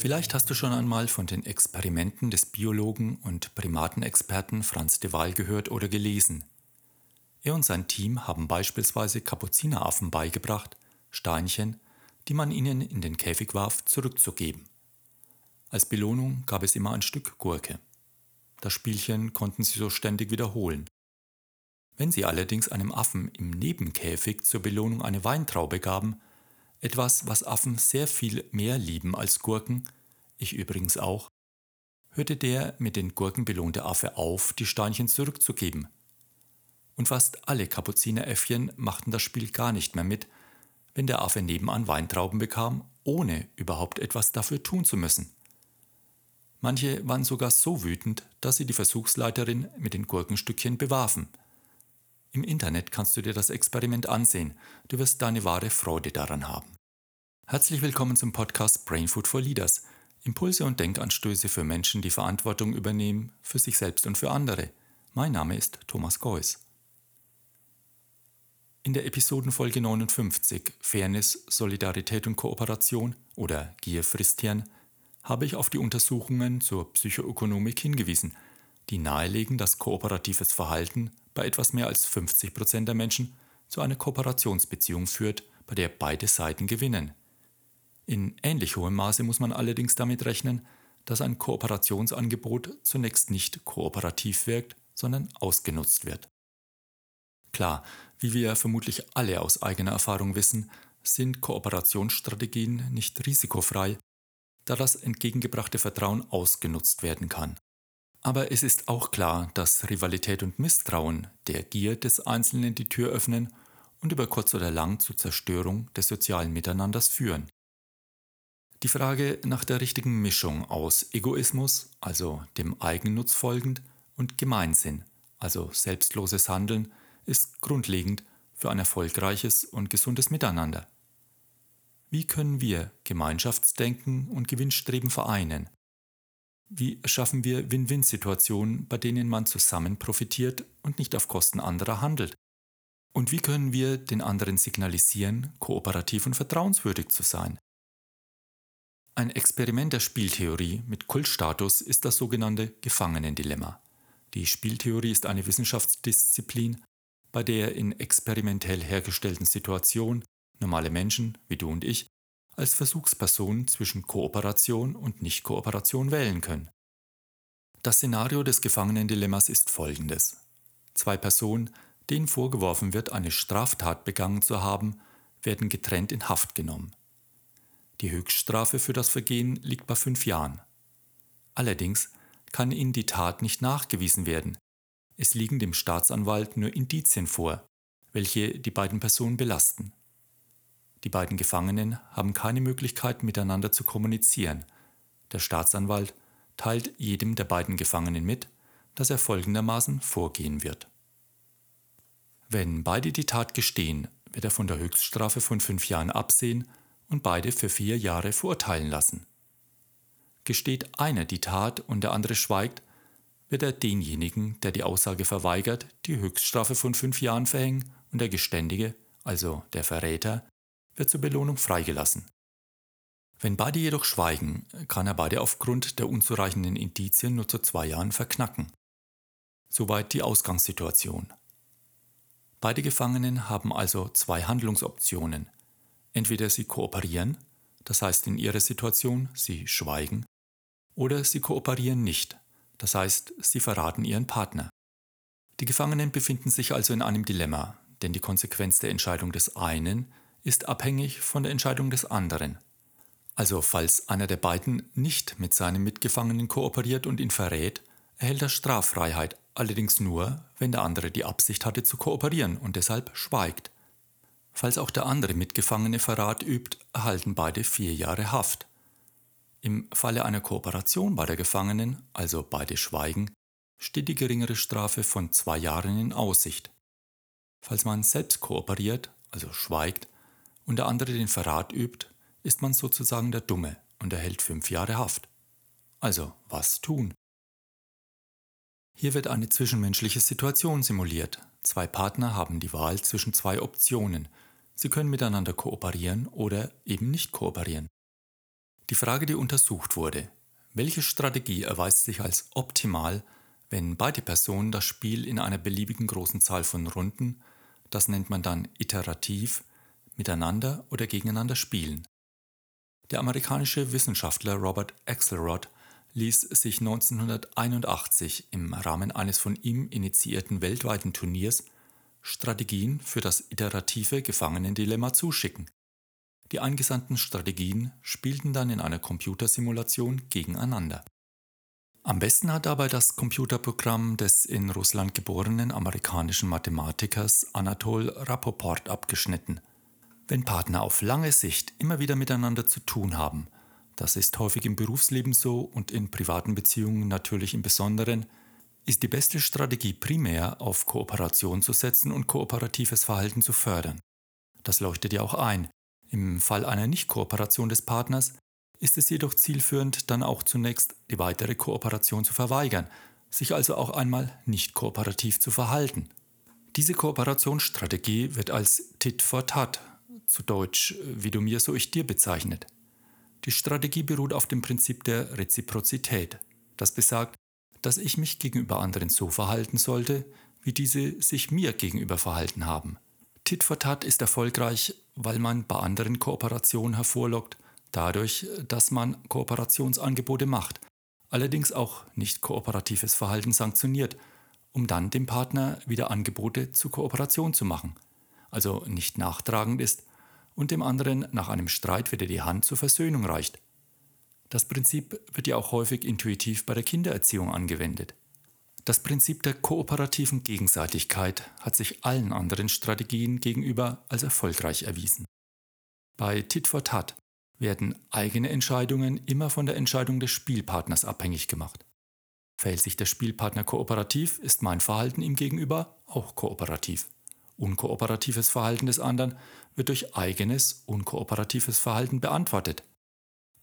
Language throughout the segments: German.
Vielleicht hast du schon einmal von den Experimenten des Biologen und Primatenexperten Franz de Waal gehört oder gelesen. Er und sein Team haben beispielsweise Kapuzineraffen beigebracht, Steinchen, die man ihnen in den Käfig warf, zurückzugeben. Als Belohnung gab es immer ein Stück Gurke. Das Spielchen konnten sie so ständig wiederholen. Wenn sie allerdings einem Affen im Nebenkäfig zur Belohnung eine Weintraube gaben, etwas, was Affen sehr viel mehr lieben als Gurken, ich übrigens auch, hörte der mit den Gurken belohnte Affe auf, die Steinchen zurückzugeben. Und fast alle Kapuzineräffchen machten das Spiel gar nicht mehr mit, wenn der Affe nebenan Weintrauben bekam, ohne überhaupt etwas dafür tun zu müssen. Manche waren sogar so wütend, dass sie die Versuchsleiterin mit den Gurkenstückchen bewarfen. Im Internet kannst du dir das Experiment ansehen, du wirst deine wahre Freude daran haben. Herzlich willkommen zum Podcast Brain Food for Leaders. Impulse und Denkanstöße für Menschen, die Verantwortung übernehmen, für sich selbst und für andere. Mein Name ist Thomas Geuss. In der Episodenfolge 59 Fairness, Solidarität und Kooperation oder Gier frisst Hirn habe ich auf die Untersuchungen zur Psychoökonomik hingewiesen, die nahelegen, dass kooperatives Verhalten bei etwas mehr als 50 Prozent der Menschen zu einer Kooperationsbeziehung führt, bei der beide Seiten gewinnen. In ähnlich hohem Maße muss man allerdings damit rechnen, dass ein Kooperationsangebot zunächst nicht kooperativ wirkt, sondern ausgenutzt wird. Klar, wie wir vermutlich alle aus eigener Erfahrung wissen, sind Kooperationsstrategien nicht risikofrei da das entgegengebrachte Vertrauen ausgenutzt werden kann. Aber es ist auch klar, dass Rivalität und Misstrauen der Gier des Einzelnen die Tür öffnen und über kurz oder lang zur Zerstörung des sozialen Miteinanders führen. Die Frage nach der richtigen Mischung aus Egoismus, also dem Eigennutz folgend, und Gemeinsinn, also selbstloses Handeln, ist grundlegend für ein erfolgreiches und gesundes Miteinander. Wie können wir Gemeinschaftsdenken und Gewinnstreben vereinen? Wie schaffen wir Win-Win-Situationen, bei denen man zusammen profitiert und nicht auf Kosten anderer handelt? Und wie können wir den anderen signalisieren, kooperativ und vertrauenswürdig zu sein? Ein Experiment der Spieltheorie mit Kultstatus ist das sogenannte Gefangenendilemma. Die Spieltheorie ist eine Wissenschaftsdisziplin, bei der in experimentell hergestellten Situationen normale Menschen wie du und ich, als Versuchspersonen zwischen Kooperation und Nichtkooperation wählen können. Das Szenario des Gefangenendilemmas ist folgendes. Zwei Personen, denen vorgeworfen wird, eine Straftat begangen zu haben, werden getrennt in Haft genommen. Die Höchststrafe für das Vergehen liegt bei fünf Jahren. Allerdings kann ihnen die Tat nicht nachgewiesen werden. Es liegen dem Staatsanwalt nur Indizien vor, welche die beiden Personen belasten. Die beiden Gefangenen haben keine Möglichkeit miteinander zu kommunizieren. Der Staatsanwalt teilt jedem der beiden Gefangenen mit, dass er folgendermaßen vorgehen wird. Wenn beide die Tat gestehen, wird er von der Höchststrafe von fünf Jahren absehen und beide für vier Jahre verurteilen lassen. Gesteht einer die Tat und der andere schweigt, wird er denjenigen, der die Aussage verweigert, die Höchststrafe von fünf Jahren verhängen und der Geständige, also der Verräter, wird zur Belohnung freigelassen. Wenn beide jedoch schweigen, kann er beide aufgrund der unzureichenden Indizien nur zu zwei Jahren verknacken. Soweit die Ausgangssituation. Beide Gefangenen haben also zwei Handlungsoptionen. Entweder sie kooperieren, das heißt in ihrer Situation sie schweigen, oder sie kooperieren nicht, das heißt sie verraten ihren Partner. Die Gefangenen befinden sich also in einem Dilemma, denn die Konsequenz der Entscheidung des einen ist abhängig von der Entscheidung des anderen. Also falls einer der beiden nicht mit seinem Mitgefangenen kooperiert und ihn verrät, erhält er Straffreiheit, allerdings nur, wenn der andere die Absicht hatte zu kooperieren und deshalb schweigt. Falls auch der andere Mitgefangene Verrat übt, erhalten beide vier Jahre Haft. Im Falle einer Kooperation bei der Gefangenen, also beide schweigen, steht die geringere Strafe von zwei Jahren in Aussicht. Falls man selbst kooperiert, also schweigt, und der andere den Verrat übt, ist man sozusagen der Dumme und erhält fünf Jahre Haft. Also, was tun? Hier wird eine zwischenmenschliche Situation simuliert. Zwei Partner haben die Wahl zwischen zwei Optionen. Sie können miteinander kooperieren oder eben nicht kooperieren. Die Frage, die untersucht wurde, welche Strategie erweist sich als optimal, wenn beide Personen das Spiel in einer beliebigen großen Zahl von Runden, das nennt man dann iterativ, miteinander oder gegeneinander spielen. Der amerikanische Wissenschaftler Robert Axelrod ließ sich 1981 im Rahmen eines von ihm initiierten weltweiten Turniers Strategien für das iterative Gefangenendilemma zuschicken. Die eingesandten Strategien spielten dann in einer Computersimulation gegeneinander. Am besten hat dabei das Computerprogramm des in Russland geborenen amerikanischen Mathematikers Anatol Rapoport abgeschnitten. Wenn Partner auf lange Sicht immer wieder miteinander zu tun haben, das ist häufig im Berufsleben so und in privaten Beziehungen natürlich im Besonderen, ist die beste Strategie primär auf Kooperation zu setzen und kooperatives Verhalten zu fördern. Das leuchtet ja auch ein. Im Fall einer Nicht-Kooperation des Partners ist es jedoch zielführend, dann auch zunächst die weitere Kooperation zu verweigern, sich also auch einmal nicht kooperativ zu verhalten. Diese Kooperationsstrategie wird als Tit for Tat, zu Deutsch wie du mir, so ich dir bezeichnet. Die Strategie beruht auf dem Prinzip der Reziprozität. Das besagt, dass ich mich gegenüber anderen so verhalten sollte, wie diese sich mir gegenüber verhalten haben. Tit for Tat ist erfolgreich, weil man bei anderen Kooperationen hervorlockt, dadurch, dass man Kooperationsangebote macht, allerdings auch nicht kooperatives Verhalten sanktioniert, um dann dem Partner wieder Angebote zur Kooperation zu machen, also nicht nachtragend ist und dem anderen nach einem Streit wieder die Hand zur Versöhnung reicht. Das Prinzip wird ja auch häufig intuitiv bei der Kindererziehung angewendet. Das Prinzip der kooperativen Gegenseitigkeit hat sich allen anderen Strategien gegenüber als erfolgreich erwiesen. Bei Tit for Tat werden eigene Entscheidungen immer von der Entscheidung des Spielpartners abhängig gemacht. Verhält sich der Spielpartner kooperativ, ist mein Verhalten ihm gegenüber auch kooperativ. Unkooperatives Verhalten des anderen wird durch eigenes, unkooperatives Verhalten beantwortet.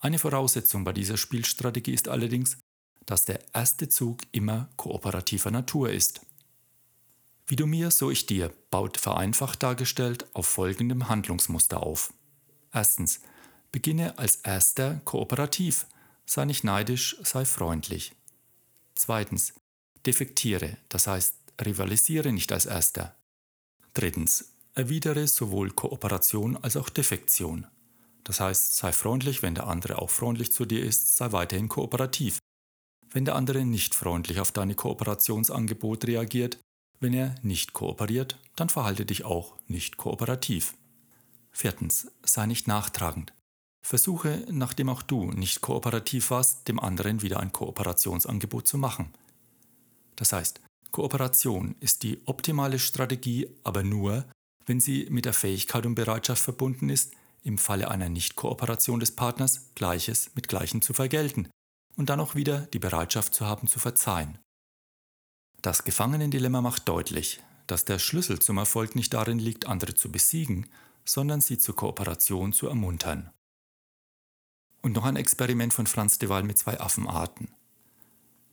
Eine Voraussetzung bei dieser Spielstrategie ist allerdings, dass der erste Zug immer kooperativer Natur ist. Wie du mir, so ich dir baut vereinfacht dargestellt auf folgendem Handlungsmuster auf. Erstens, beginne als erster kooperativ, sei nicht neidisch, sei freundlich. Zweitens, defektiere, das heißt rivalisiere nicht als erster. Drittens, erwidere sowohl Kooperation als auch Defektion. Das heißt, sei freundlich, wenn der andere auch freundlich zu dir ist, sei weiterhin kooperativ. Wenn der andere nicht freundlich auf deine Kooperationsangebot reagiert, wenn er nicht kooperiert, dann verhalte dich auch nicht kooperativ. Viertens, sei nicht nachtragend. Versuche, nachdem auch du nicht kooperativ warst, dem anderen wieder ein Kooperationsangebot zu machen. Das heißt, Kooperation ist die optimale Strategie, aber nur, wenn sie mit der Fähigkeit und Bereitschaft verbunden ist, im Falle einer Nicht-Kooperation des Partners Gleiches mit Gleichem zu vergelten und dann auch wieder die Bereitschaft zu haben zu verzeihen. Das Gefangenendilemma macht deutlich, dass der Schlüssel zum Erfolg nicht darin liegt, andere zu besiegen, sondern sie zur Kooperation zu ermuntern. Und noch ein Experiment von Franz de Waal mit zwei Affenarten.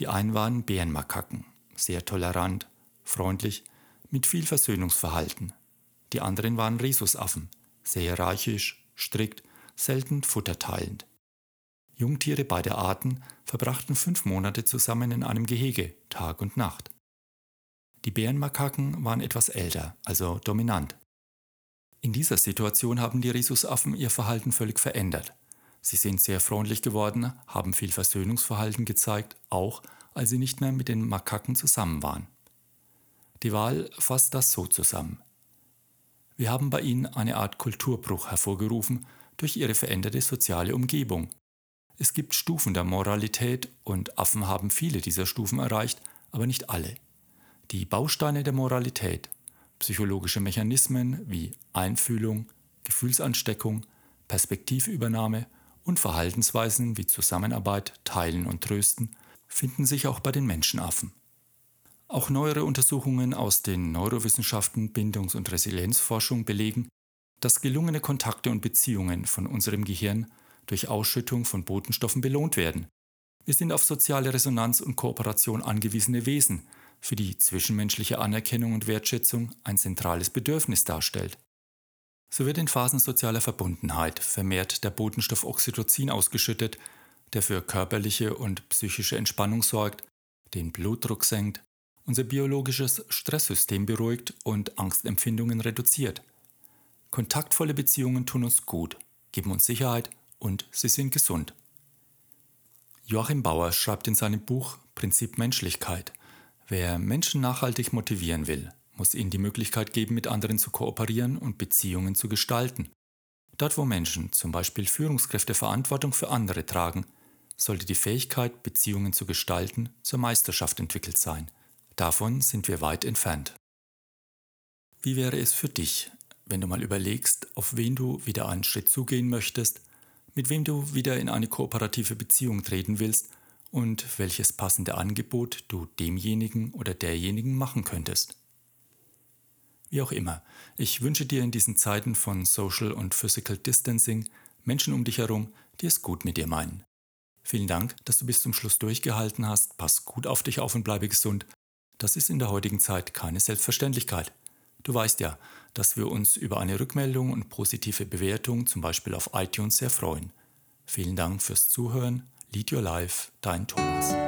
Die einen waren Bärenmakaken, sehr tolerant, freundlich, mit viel Versöhnungsverhalten. Die anderen waren Rhesusaffen, sehr hierarchisch, strikt, selten futterteilend. Jungtiere beider Arten verbrachten fünf Monate zusammen in einem Gehege, Tag und Nacht. Die Bärenmakaken waren etwas älter, also dominant. In dieser Situation haben die Rhesusaffen ihr Verhalten völlig verändert. Sie sind sehr freundlich geworden, haben viel Versöhnungsverhalten gezeigt, auch als sie nicht mehr mit den Makaken zusammen waren. Die Wahl fasst das so zusammen. Wir haben bei ihnen eine Art Kulturbruch hervorgerufen durch ihre veränderte soziale Umgebung. Es gibt Stufen der Moralität und Affen haben viele dieser Stufen erreicht, aber nicht alle. Die Bausteine der Moralität, psychologische Mechanismen wie Einfühlung, Gefühlsansteckung, Perspektivübernahme und Verhaltensweisen wie Zusammenarbeit, Teilen und Trösten finden sich auch bei den Menschenaffen. Auch neuere Untersuchungen aus den Neurowissenschaften, Bindungs- und Resilienzforschung belegen, dass gelungene Kontakte und Beziehungen von unserem Gehirn durch Ausschüttung von Botenstoffen belohnt werden. Wir sind auf soziale Resonanz und Kooperation angewiesene Wesen, für die zwischenmenschliche Anerkennung und Wertschätzung ein zentrales Bedürfnis darstellt. So wird in Phasen sozialer Verbundenheit vermehrt der Botenstoff Oxytocin ausgeschüttet, der für körperliche und psychische Entspannung sorgt, den Blutdruck senkt, unser biologisches Stresssystem beruhigt und Angstempfindungen reduziert. Kontaktvolle Beziehungen tun uns gut, geben uns Sicherheit und sie sind gesund. Joachim Bauer schreibt in seinem Buch Prinzip Menschlichkeit, wer Menschen nachhaltig motivieren will, muss ihnen die Möglichkeit geben, mit anderen zu kooperieren und Beziehungen zu gestalten. Dort, wo Menschen, zum Beispiel Führungskräfte, Verantwortung für andere tragen, sollte die Fähigkeit, Beziehungen zu gestalten, zur Meisterschaft entwickelt sein. Davon sind wir weit entfernt. Wie wäre es für dich, wenn du mal überlegst, auf wen du wieder einen Schritt zugehen möchtest, mit wem du wieder in eine kooperative Beziehung treten willst und welches passende Angebot du demjenigen oder derjenigen machen könntest? Wie auch immer, ich wünsche dir in diesen Zeiten von Social und Physical Distancing Menschen um dich herum, die es gut mit dir meinen. Vielen Dank, dass du bis zum Schluss durchgehalten hast. Pass gut auf dich auf und bleibe gesund. Das ist in der heutigen Zeit keine Selbstverständlichkeit. Du weißt ja, dass wir uns über eine Rückmeldung und positive Bewertung, zum Beispiel auf iTunes, sehr freuen. Vielen Dank fürs Zuhören. Lead Your Life, dein Thomas.